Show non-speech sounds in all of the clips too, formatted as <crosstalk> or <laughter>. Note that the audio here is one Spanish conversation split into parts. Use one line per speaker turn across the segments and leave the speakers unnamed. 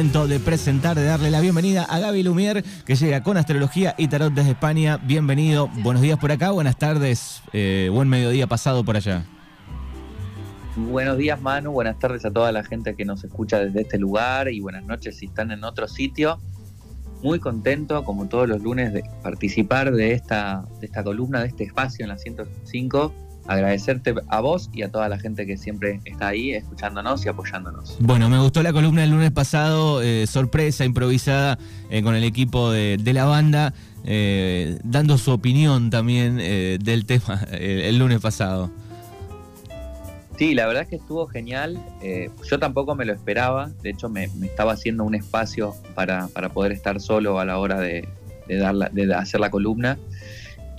de presentar, de darle la bienvenida a Gaby Lumier, que llega con astrología y tarot desde España. Bienvenido, buenos días por acá, buenas tardes, eh, buen mediodía pasado por allá.
Buenos días Manu, buenas tardes a toda la gente que nos escucha desde este lugar y buenas noches si están en otro sitio. Muy contento, como todos los lunes, de participar de esta, de esta columna, de este espacio en la 105 agradecerte a vos y a toda la gente que siempre está ahí escuchándonos y apoyándonos.
Bueno, me gustó la columna del lunes pasado, eh, sorpresa, improvisada eh, con el equipo de, la banda, eh, dando su opinión también del tema el lunes pasado.
Sí, la verdad es que estuvo genial. yo tampoco me lo esperaba. De hecho, me, estaba haciendo un espacio para, poder estar solo a la hora de, dar de hacer la columna.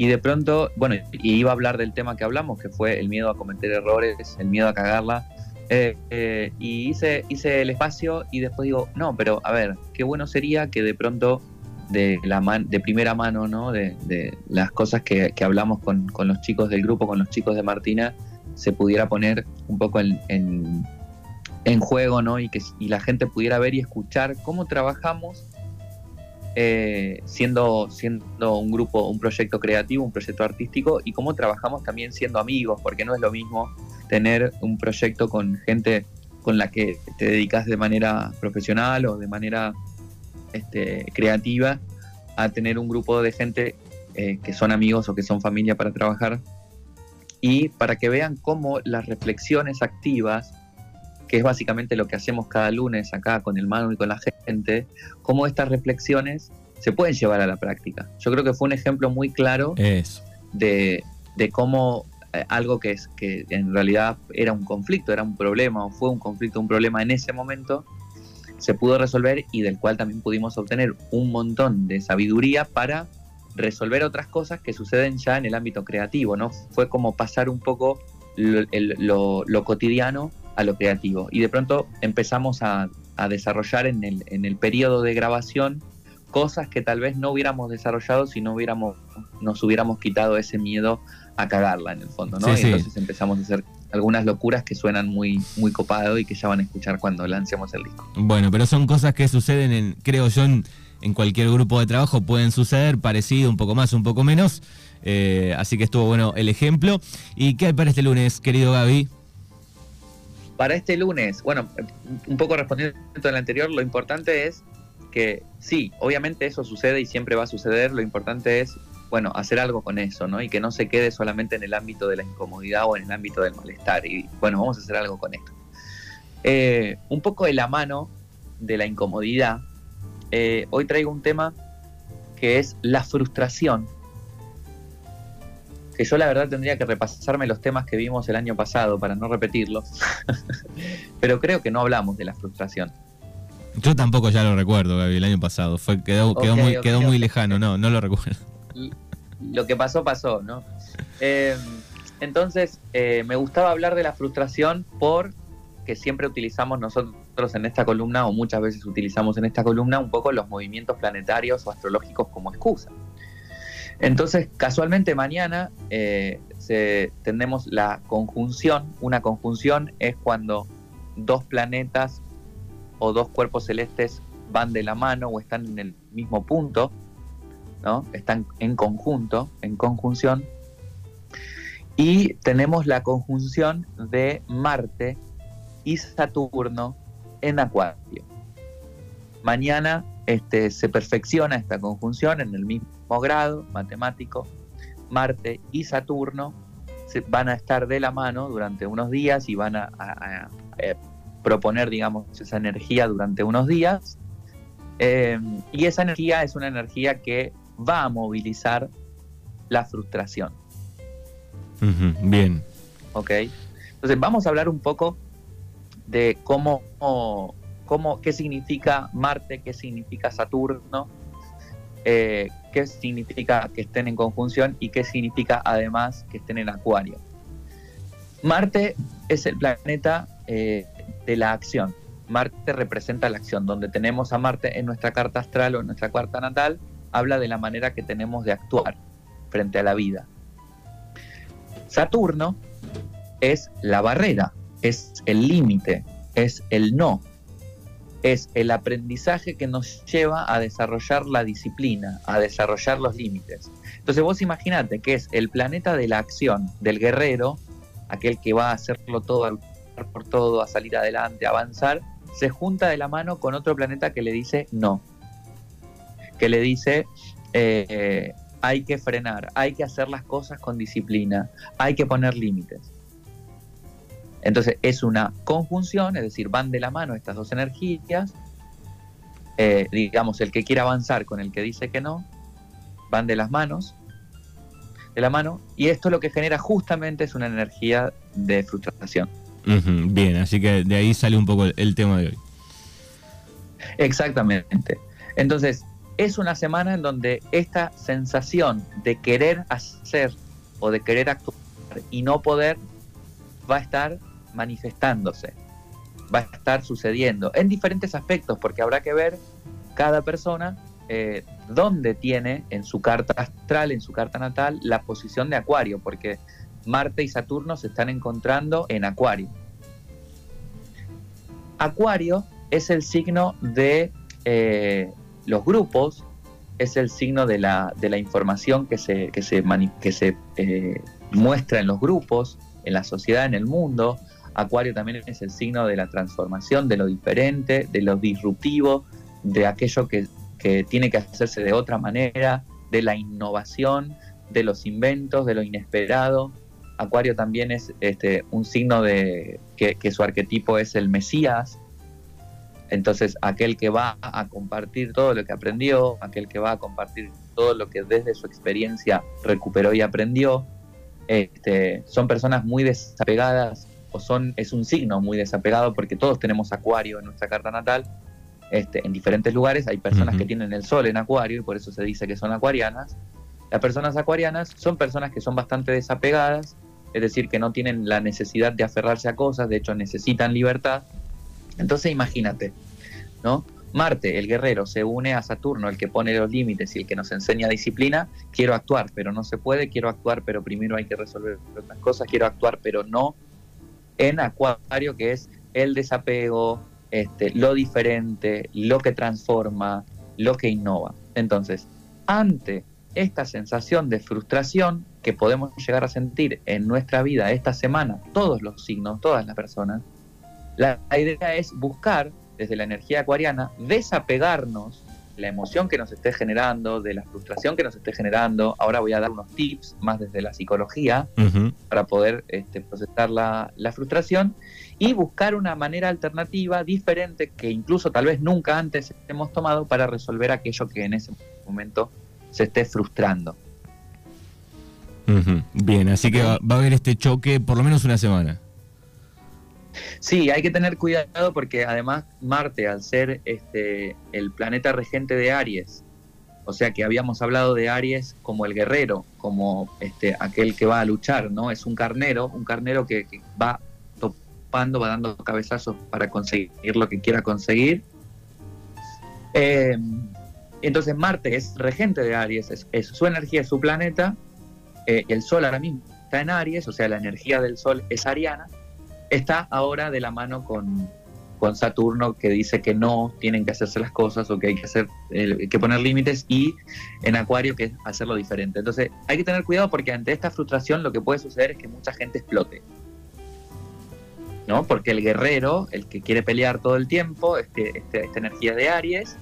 Y de pronto, bueno, y iba a hablar del tema que hablamos, que fue el miedo a cometer errores, el miedo a cagarla. Eh, eh, y hice, hice el espacio y después digo, no, pero a ver, qué bueno sería que de pronto de, la de primera mano, ¿no? De, las cosas que, hablamos con, los chicos del grupo, con los chicos de Martina, se pudiera poner un poco en, en, juego, ¿no? Y que y la gente pudiera ver y escuchar cómo trabajamos eh, siendo, siendo un grupo, un proyecto creativo, un proyecto artístico y cómo trabajamos también siendo amigos, porque no es lo mismo tener un proyecto con gente con la que te dedicas de manera profesional o de manera este, creativa a tener un grupo de gente eh, que son amigos o que son familia para trabajar. Y para que vean cómo las reflexiones activas que es básicamente lo que hacemos cada lunes acá con el Manu y con la gente, cómo estas reflexiones se pueden llevar a la práctica. Yo creo que fue un ejemplo muy claro De, cómo eh, algo que, es, que en realidad era un conflicto, era un problema o fue un conflicto, un problema en ese momento, se pudo resolver y del cual también pudimos obtener un montón de sabiduría para resolver otras cosas que suceden ya en el ámbito creativo, ¿no? Fue como pasar un poco lo cotidiano a lo creativo. Y de pronto empezamos a, desarrollar en el, en el periodo de grabación cosas que tal vez no hubiéramos desarrollado si no hubiéramos, nos hubiéramos quitado ese miedo a cagarla en el fondo, ¿no? entonces empezamos a hacer algunas locuras que suenan muy, muy copado y que ya van a escuchar cuando lancemos el disco.
Bueno, pero son cosas que suceden en, creo yo, en, cualquier grupo de trabajo pueden suceder, parecido, un poco más, un poco menos. Eh, así que estuvo bueno el ejemplo. ¿Y qué hay para este lunes, querido Gaby?
Para este lunes, bueno, un poco respondiendo al anterior, lo importante es que sí, obviamente eso sucede y siempre va a suceder, lo importante es, bueno, hacer algo con eso, ¿no? Y que no se quede solamente en el ámbito de la incomodidad o en el ámbito del malestar. Y bueno, vamos a hacer algo con esto. Eh, un poco de la mano de la incomodidad, eh, hoy traigo un tema que es la frustración que yo la verdad tendría que repasarme los temas que vimos el año pasado para no repetirlos, <laughs> pero creo que no hablamos de la frustración.
Yo tampoco ya lo recuerdo, Gaby, el año pasado. Fue, quedó, quedó, muy, quedó muy lejano, no, no lo recuerdo.
Lo que pasó, pasó, ¿no? Eh, entonces, eh, me gustaba hablar de la frustración porque siempre utilizamos nosotros en esta columna, o muchas veces utilizamos en esta columna, un poco los movimientos planetarios o astrológicos como excusa. Entonces, casualmente mañana eh, tenemos la conjunción. Una conjunción es cuando dos planetas o dos cuerpos celestes van de la mano o están en el mismo punto, ¿no? Están en conjunto, en conjunción. Y tenemos la conjunción de Marte y Saturno en Acuario. Mañana este, se perfecciona esta conjunción en el mismo grado matemático, Marte y Saturno van a estar de la mano durante unos días y van a, proponer, digamos, esa energía durante unos días. Em, y esa energía es una energía que va a movilizar la frustración.
bien.
Ok. Entonces vamos a hablar un poco de cómo, qué significa Marte, qué significa Saturno, eh, qué significa que estén en conjunción y qué significa además que estén en Acuario. Marte es el planeta eh, de la acción. Marte representa la acción. Donde tenemos a Marte en nuestra carta astral o en nuestra carta natal, habla de la manera que tenemos de actuar frente a la vida. Saturno es la barrera, es el límite, es el no. Es el aprendizaje que nos lleva a desarrollar la disciplina, a desarrollar los límites. Entonces vos imaginate que es el planeta de la acción, del guerrero, aquel que va a hacerlo todo, a luchar por todo, a salir adelante, a avanzar, se junta de la mano con otro planeta que le dice no, que le dice eh, hay que frenar, hay que hacer las cosas con disciplina, hay que poner límites. Entonces es una conjunción, es decir, van de la mano estas dos energías, eh, digamos, el que quiere avanzar con el que dice que no, van de las manos, de la mano, y esto lo que genera justamente es una energía de frustración.
bien, así que de ahí sale un poco el tema de hoy.
Exactamente. Entonces, es una semana en donde esta sensación de querer hacer o de querer actuar y no poder va a estar manifestándose, va a estar sucediendo en diferentes aspectos, porque habrá que ver cada persona eh, dónde tiene en su carta astral, en su carta natal, la posición de Acuario, porque Marte y Saturno se están encontrando en Acuario. Acuario es el signo de eh, los grupos, es el signo de la, de la información que se, que se, que se eh, muestra en los grupos, en la sociedad, en el mundo. Acuario también es el signo de la transformación, de lo diferente, de lo disruptivo, de aquello que, que tiene que hacerse de otra manera, de la innovación, de los inventos, de lo inesperado. Acuario también es este, un signo de que, su arquetipo es el Mesías, entonces, aquel que va a compartir todo lo que aprendió, aquel que va a compartir todo lo que desde su experiencia recuperó y aprendió, este, son personas muy desapegadas o son es un signo muy desapegado porque todos tenemos acuario en nuestra carta natal. Este, en diferentes lugares hay personas que tienen el sol en acuario y por eso se dice que son acuarianas. Las personas acuarianas son personas que son bastante desapegadas, es decir, que no tienen la necesidad de aferrarse a cosas, de hecho necesitan libertad entonces imagínate, ¿no? Marte, el guerrero, se une a Saturno, el que pone los límites y el que nos enseña disciplina. Quiero actuar, pero no se puede. Quiero actuar, pero primero hay que resolver otras cosas. Quiero actuar, pero no. En Acuario, que es el desapego, este, lo diferente, lo que transforma, lo que innova. Entonces, ante esta sensación de frustración que podemos llegar a sentir en nuestra vida esta semana, todos los signos, todas las personas, la, idea es buscar desde la energía acuariana, desapegarnos de la emoción que nos esté generando, de la frustración que nos esté generando. Ahora voy a dar unos tips más desde la psicología para poder este, procesar la, la, frustración y buscar una manera alternativa, diferente, que incluso tal vez nunca antes hemos tomado para resolver aquello que en ese momento se esté frustrando.
Bien, así que va a haber este choque por lo menos una semana.
Sí, hay que tener cuidado porque además Marte, al ser este, el planeta regente de Aries, o sea que habíamos hablado de Aries como el guerrero, como este, aquel que va a luchar, ¿no? Es un carnero, un carnero que, va topando, va dando cabezazos para conseguir lo que quiera conseguir. Eh, entonces Marte es regente de Aries, es, su energía, es su planeta. Eh, el Sol ahora mismo está en Aries, o sea, la energía del Sol es ariana está ahora de la mano con, Saturno que dice que no tienen que hacerse las cosas o que hay que hacer que poner límites y en Acuario que es hacerlo diferente. Entonces hay que tener cuidado porque ante esta frustración lo que puede suceder es que mucha gente explote. ¿no? Porque el guerrero, el que quiere pelear todo el tiempo, este esta energía de Aries,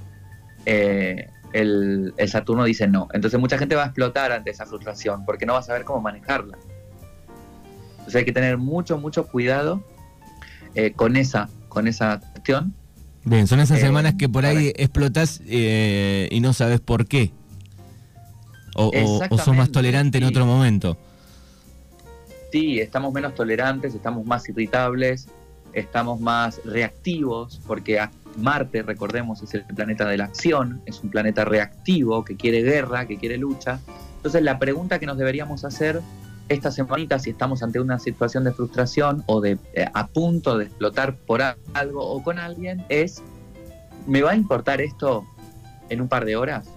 eh, el, el Saturno dice no. Entonces mucha gente va a explotar ante esa frustración porque no va a saber cómo manejarla. Entonces hay que tener mucho, mucho cuidado eh, con, esa, con esa cuestión.
Bien, son esas eh, semanas que por ahí explotas eh, y no sabes por qué. O, o, sos más tolerante en otro momento.
Sí, estamos menos tolerantes, estamos más irritables, estamos más reactivos, porque Marte, recordemos, es el planeta de la acción, es un planeta reactivo que quiere guerra, que quiere lucha. Entonces la pregunta que nos deberíamos hacer esta semanita, si estamos ante una situación de frustración o de eh, a punto de explotar por algo o con alguien, es, ¿me va a importar esto en un par de horas?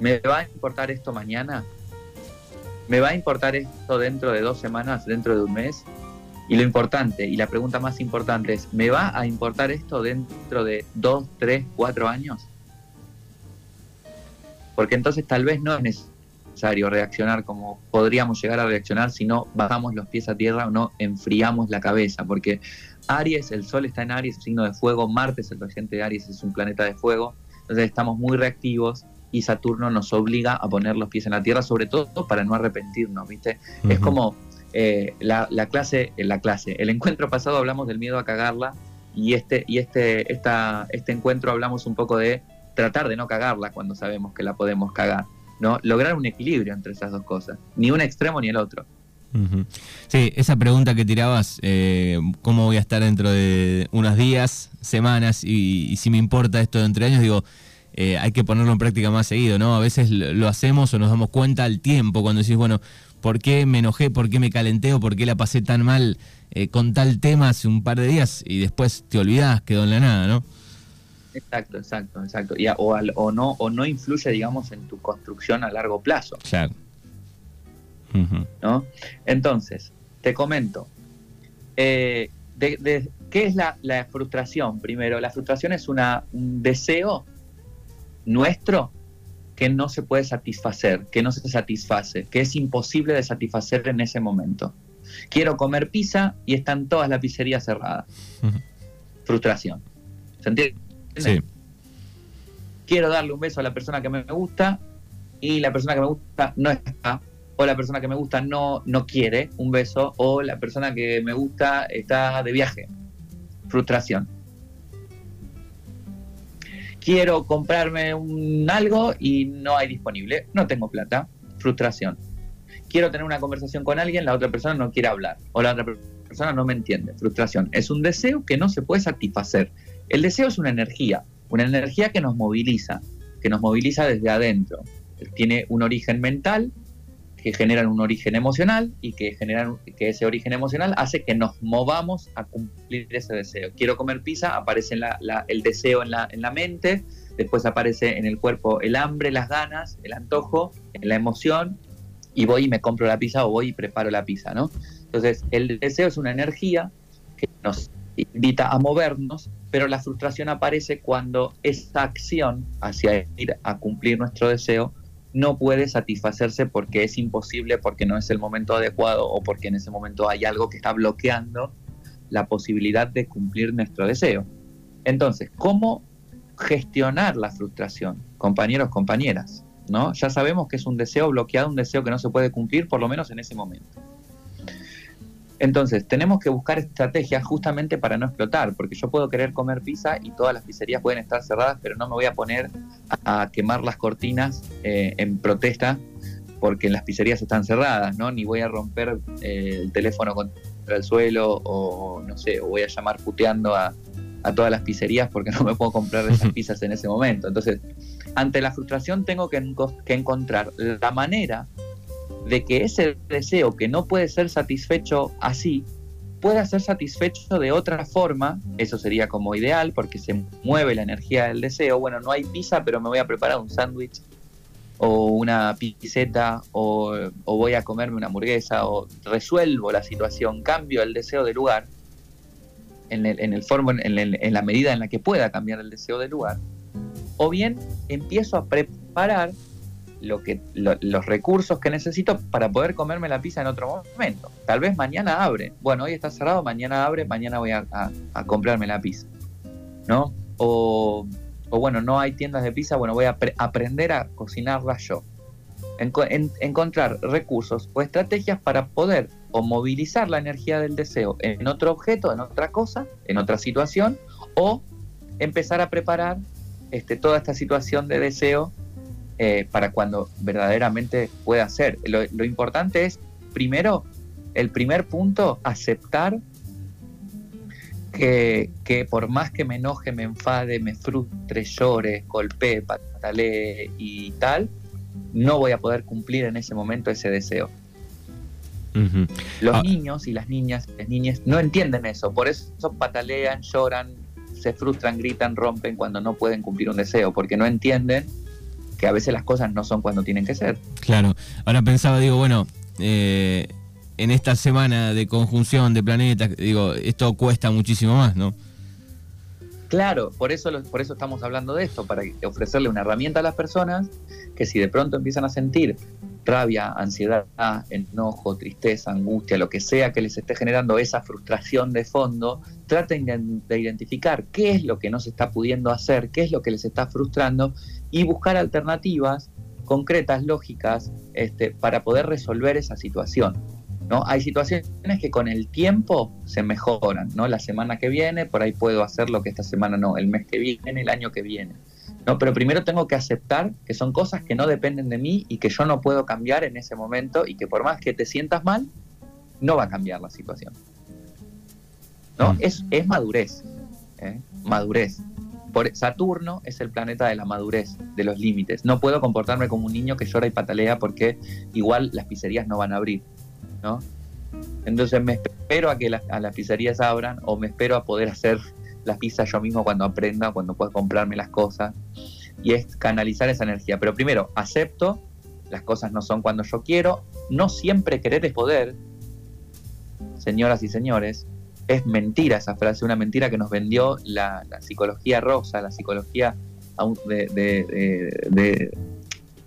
¿Me va a importar esto mañana? ¿Me va a importar esto dentro de dos semanas, dentro de un mes? Y lo importante, y la pregunta más importante es, ¿me va a importar esto dentro de dos, tres, cuatro años? Porque entonces tal vez no es necesario reaccionar como podríamos llegar a reaccionar si no bajamos los pies a tierra o no enfriamos la cabeza. Porque Aries, el Sol está en Aries, signo de fuego, Marte es el regente de Aries, es un planeta de fuego. Entonces estamos muy reactivos y Saturno nos obliga a poner los pies en la tierra, sobre todo para no arrepentirnos, ¿viste? Es como eh, la, clase, la clase, el encuentro pasado hablamos del miedo a cagarla y este, y este, esta, este encuentro hablamos un poco de tratar de no cagarla cuando sabemos que la podemos cagar, ¿no? Lograr un equilibrio entre esas dos cosas, ni un extremo ni el otro.
Sí, esa pregunta que tirabas, eh, ¿cómo voy a estar dentro de unos días, semanas y, si me importa esto de entre años? Digo, eh, hay que ponerlo en práctica más seguido, ¿no? A veces lo hacemos o nos damos cuenta al tiempo cuando decís, bueno, por qué me enojé, por qué me calenté o por qué la pasé tan mal eh, con tal tema hace un par de días y después te olvidás, quedó en la nada, ¿no?
Exacto, exacto, exacto. Y, o, no, o no influye, digamos, en tu construcción a largo plazo.
Claro.
¿No? Entonces, te comento. Eh, de, ¿Qué es la, la, frustración? Primero, la frustración es una, un deseo nuestro que no se puede satisfacer, que no se satisface, que es imposible de satisfacer en ese momento. Quiero comer pizza y están todas las pizzerías cerradas. Frustración. ¿Se entiende? Quiero darle un beso a la persona que me gusta y la persona que me gusta no está, o la persona que me gusta no, no quiere un beso, o la persona que me gusta está de viaje. Frustración quiero comprarme un algo y no hay disponible, no tengo plata, frustración. Quiero tener una conversación con alguien, la otra persona no quiere hablar o la otra persona no me entiende, frustración. Es un deseo que no se puede satisfacer. El deseo es una energía, una energía que nos moviliza, que nos moviliza desde adentro. Tiene un origen mental que generan un origen emocional y que que ese origen emocional hace que nos movamos a cumplir ese deseo. Quiero comer pizza, aparece el deseo en la, en la mente, después aparece en el cuerpo el hambre, las ganas, el antojo, la emoción, y voy y me compro la pizza o voy y preparo la pizza, ¿no? Entonces, el deseo es una energía que nos invita a movernos, pero la frustración aparece cuando esa acción hacia ir a cumplir nuestro deseo no puede satisfacerse porque es imposible, porque no es el momento adecuado o porque en ese momento hay algo que está bloqueando la posibilidad de cumplir nuestro deseo. Entonces, ¿cómo gestionar la frustración, compañeros, compañeras? ¿No? Ya sabemos que es un deseo bloqueado, un deseo que no se puede cumplir, por lo menos en ese momento. Entonces, tenemos que buscar estrategias justamente para no explotar, porque yo puedo querer comer pizza y todas las pizzerías pueden estar cerradas, pero no me voy a poner a, quemar las cortinas eh, en protesta porque las pizzerías están cerradas, ¿no? Ni voy a romper eh, el teléfono contra el suelo o, no sé, o voy a llamar puteando a, todas las pizzerías porque <laughs> no me puedo comprar esas <laughs> pizzas en ese momento. Entonces, ante la frustración tengo que, que encontrar la manera de que ese deseo que no puede ser satisfecho así, pueda ser satisfecho de otra forma, eso sería como ideal porque se mueve la energía del deseo, bueno, no hay pizza, pero me voy a preparar un sándwich o una pizzeta o, voy a comerme una hamburguesa o resuelvo la situación, cambio el deseo de lugar en, el, en, el formo, en, en la medida en la que pueda cambiar el deseo de lugar, o bien empiezo a preparar lo que, los recursos que necesito para poder comerme la pizza en otro momento. Tal vez mañana abre. Bueno, hoy está cerrado, mañana abre, mañana voy a, comprarme la pizza. ¿No? O, bueno, no hay tiendas de pizza, bueno, voy a aprender a cocinarla yo. encontrar recursos o estrategias para poder o movilizar la energía del deseo en otro objeto, en otra cosa, en otra situación, o empezar a preparar este, toda esta situación de deseo eh, para cuando verdaderamente pueda ser. Lo, importante es, primero, el primer punto, aceptar que, por más que me enoje, me enfade, me frustre, llore, golpee, patalee y tal, no voy a poder cumplir en ese momento ese deseo. Los ah. niños y las niñas, las niñas no entienden eso, por eso patalean, lloran, se frustran, gritan, rompen cuando no pueden cumplir un deseo, porque no entienden que a veces las cosas no son cuando tienen que ser.
Claro, ahora pensaba, digo, bueno, eh, en esta semana de conjunción de planetas, digo, esto cuesta muchísimo más, ¿no?
Claro, por eso, por eso estamos hablando de esto, para ofrecerle una herramienta a las personas que si de pronto empiezan a sentir rabia, ansiedad, enojo, tristeza, angustia, lo que sea que les esté generando esa frustración de fondo, traten de identificar qué es lo que no se está pudiendo hacer, qué es lo que les está frustrando y buscar alternativas concretas, lógicas, este, para poder resolver esa situación. ¿no? Hay situaciones que con el tiempo se mejoran, ¿no? La semana que viene, por ahí puedo hacer lo que esta semana no, el mes que viene, el año que viene. ¿no? Pero primero tengo que aceptar que son cosas que no dependen de mí y que yo no puedo cambiar en ese momento y que por más que te sientas mal, no va a cambiar la situación. ¿no? Mm. Es, es madurez, ¿eh? madurez. Saturno es el planeta de la madurez, de los límites. No puedo comportarme como un niño que llora y patalea porque igual las pizzerías no van a abrir. ¿no? Entonces me espero a que las, a las pizzerías abran o me espero a poder hacer las pizzas yo mismo cuando aprenda, cuando pueda comprarme las cosas. Y es canalizar esa energía. Pero primero, acepto, las cosas no son cuando yo quiero, no siempre querer es poder, señoras y señores, es mentira esa frase, una mentira que nos vendió la, psicología rosa, la psicología a un, de,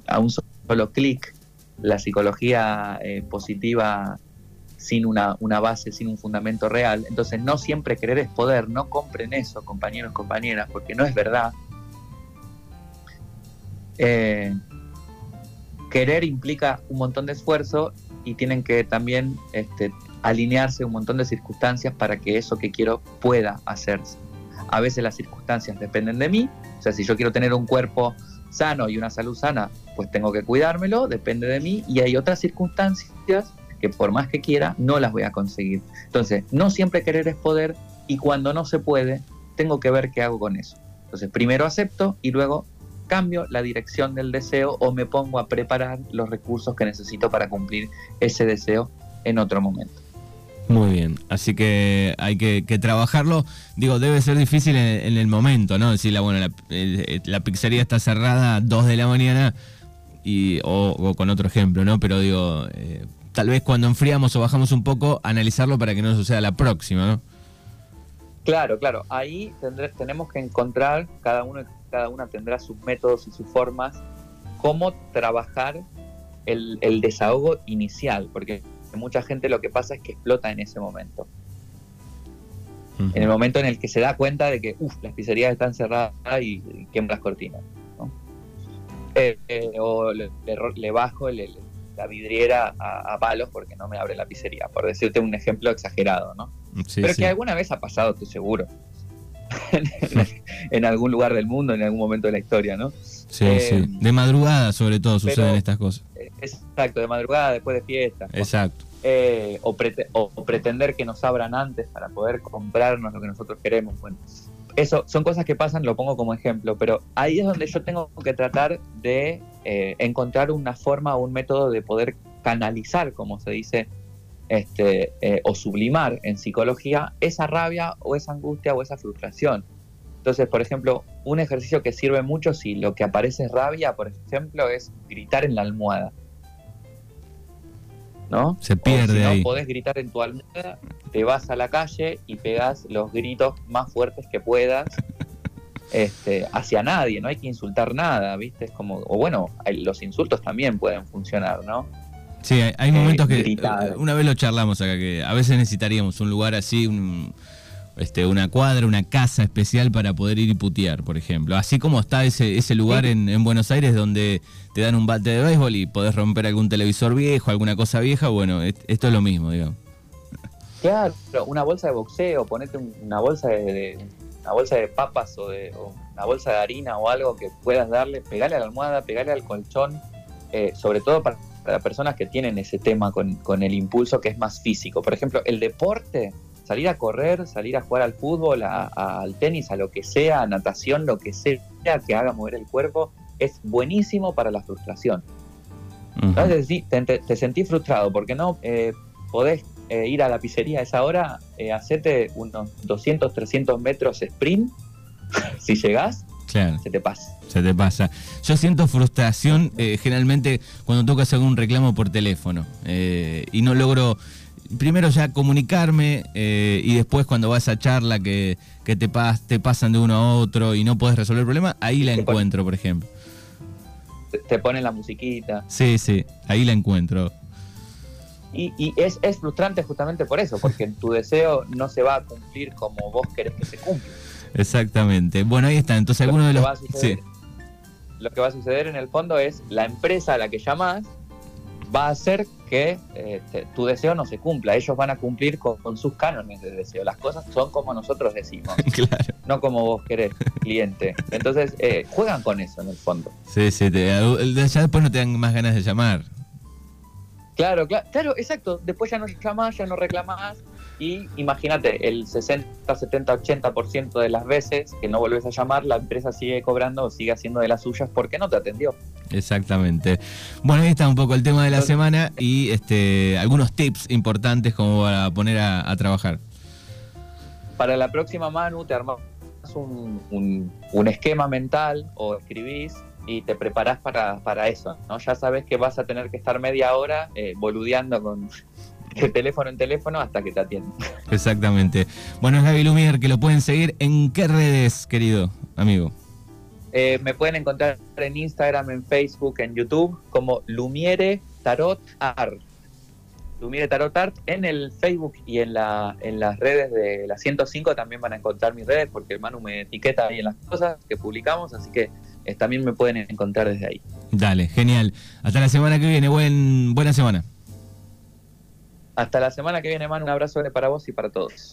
a un solo clic, la psicología eh, positiva sin una, base, sin un fundamento real. Entonces no siempre querer es poder, no compren eso, compañeros compañeras, porque no es verdad. Eh, querer implica un montón de esfuerzo y tienen que también este, alinearse un montón de circunstancias para que eso que quiero pueda hacerse. A veces las circunstancias dependen de mí, o sea, si yo quiero tener un cuerpo sano y una salud sana, pues tengo que cuidármelo, depende de mí, y hay otras circunstancias que por más que quiera, no las voy a conseguir. Entonces, no siempre querer es poder, y cuando no se puede, tengo que ver qué hago con eso. Entonces, primero acepto y luego cambio la dirección del deseo o me pongo a preparar los recursos que necesito para cumplir ese deseo en otro momento.
Muy bien, así que hay que, trabajarlo. Digo, debe ser difícil en, el momento, ¿no? Decir, bueno, la, pizzería está cerrada a 2 de la mañana y, o, con otro ejemplo, ¿no? Pero digo, eh, tal vez cuando enfriamos o bajamos un poco, analizarlo para que no suceda la próxima, ¿no?
Claro, claro. Ahí tenemos que encontrar, cada uno cada una tendrá sus métodos y sus formas, cómo trabajar el desahogo inicial, porque mucha gente lo que pasa es que explota en ese momento. En el momento en el que se da cuenta de que las pizzerías están cerradas y, queman las cortinas. Eh, eh, o le, bajo la vidriera a, palos porque no me abre la pizzería, por decirte un ejemplo exagerado, ¿no? Pero que alguna vez ha pasado, estoy seguro. <laughs> en, algún lugar del mundo, en algún momento de la historia, ¿no?
Sí, sí. Eh, de madrugada, sobre todo, suceden estas cosas.
Exacto, de madrugada, después de fiesta.
Exacto.
Eh, o, pretender que nos abran antes para poder comprarnos lo que nosotros queremos. Bueno, eso son cosas que pasan, lo pongo como ejemplo, pero ahí es donde yo tengo que tratar de eh, encontrar una forma o un método de poder canalizar, como se dice, este, eh, o sublimar en psicología esa rabia o esa angustia o esa frustración. Entonces, por ejemplo, un ejercicio que sirve mucho si lo que aparece es rabia, por ejemplo, es gritar en la almohada. ¿No?
Se pierde
si
no
podés gritar en tu almohada, te vas a la calle y pegas los gritos más fuertes que puedas <laughs> este, hacia nadie, no hay que insultar nada, ¿viste? Es como, o bueno, los insultos también pueden funcionar, ¿no?
Sí, hay, momentos que eh, una vez lo charlamos acá que a veces necesitaríamos un lugar así, un, este, una cuadra, una casa especial para poder ir y putear, por ejemplo. Así como está ese, ese lugar en, Buenos Aires donde te dan un bate de béisbol y podés romper algún televisor viejo, alguna cosa vieja, bueno, esto es lo mismo, digamos.
Claro, una bolsa de boxeo, ponete una bolsa de, una bolsa de papas o, de, una bolsa de harina o algo que puedas darle, pegarle a la almohada, pegarle al colchón, eh, sobre todo para, para, personas que tienen ese tema con, con el impulso que es más físico. Por ejemplo, el deporte salir a correr, salir a jugar al fútbol, al tenis, a lo que sea, a natación, lo que sea que haga mover el cuerpo, es buenísimo para la frustración. Entonces, te, te, sentís frustrado porque no eh, podés eh, ir a la pizzería a esa hora, eh, hacerte unos 200, 300 metros sprint, <laughs> si llegás,
Claro.
se te pasa.
Se te pasa. Yo siento frustración eh, generalmente cuando toca hacer algún reclamo por teléfono eh, y no logro primero ya comunicarme eh, y después cuando vas a charla que, que te, pas- te pasan de uno a otro y no puedes resolver el problema, ahí la encuentro, por ejemplo.
Te, ponen la musiquita.
Sí, sí, ahí la encuentro.
Y, y es, es frustrante justamente por eso, porque tu deseo no se va a cumplir como vos querés que se cumpla.
Exactamente. Bueno, ahí está. Entonces, alguno
lo,
de los...
suceder,
Sí,
lo que va a suceder en el fondo es la empresa a la que llamás va a hacer que eh, te- tu deseo no se cumpla. Ellos van a cumplir con, con sus cánones de deseo. Las cosas son como nosotros decimos, <laughs>
claro.
no como vos querés, cliente. Entonces, eh, juegan con eso en el fondo.
Sí, sí. te- ya después no te dan más ganas de llamar.
Claro, claro, claro, exacto. Después ya no llamás, ya no reclamás. Y imagínate, el 60, 70, 80% de las veces que no volvés a llamar, la empresa sigue cobrando o sigue haciendo de las suyas porque no te atendió.
Exactamente. Bueno, ahí está un poco el tema de la semana y este algunos tips importantes como para poner a, a trabajar.
Para la próxima Manu te armás un, un- un esquema mental o escribís y te preparás para, para eso. ¿no? Ya sabes que vas a tener que estar media hora eh, boludeando con <laughs> de teléfono en teléfono hasta que te atienden.
Exactamente. Bueno, es Gaby Lumier, que lo pueden seguir en qué redes, querido amigo.
Eh, me pueden encontrar en Instagram, en Facebook, en YouTube como Lumiere Tarot Art. Lumiere Tarot Art en el Facebook y en, la, en las redes de la 105 también van a encontrar mis redes porque el Manu me etiqueta ahí en las cosas que publicamos, así que eh, también me pueden encontrar desde ahí.
Dale, genial. Hasta la semana que viene. Buen, buena semana.
Hasta la semana que viene, Manu, un abrazo para vos y para todos.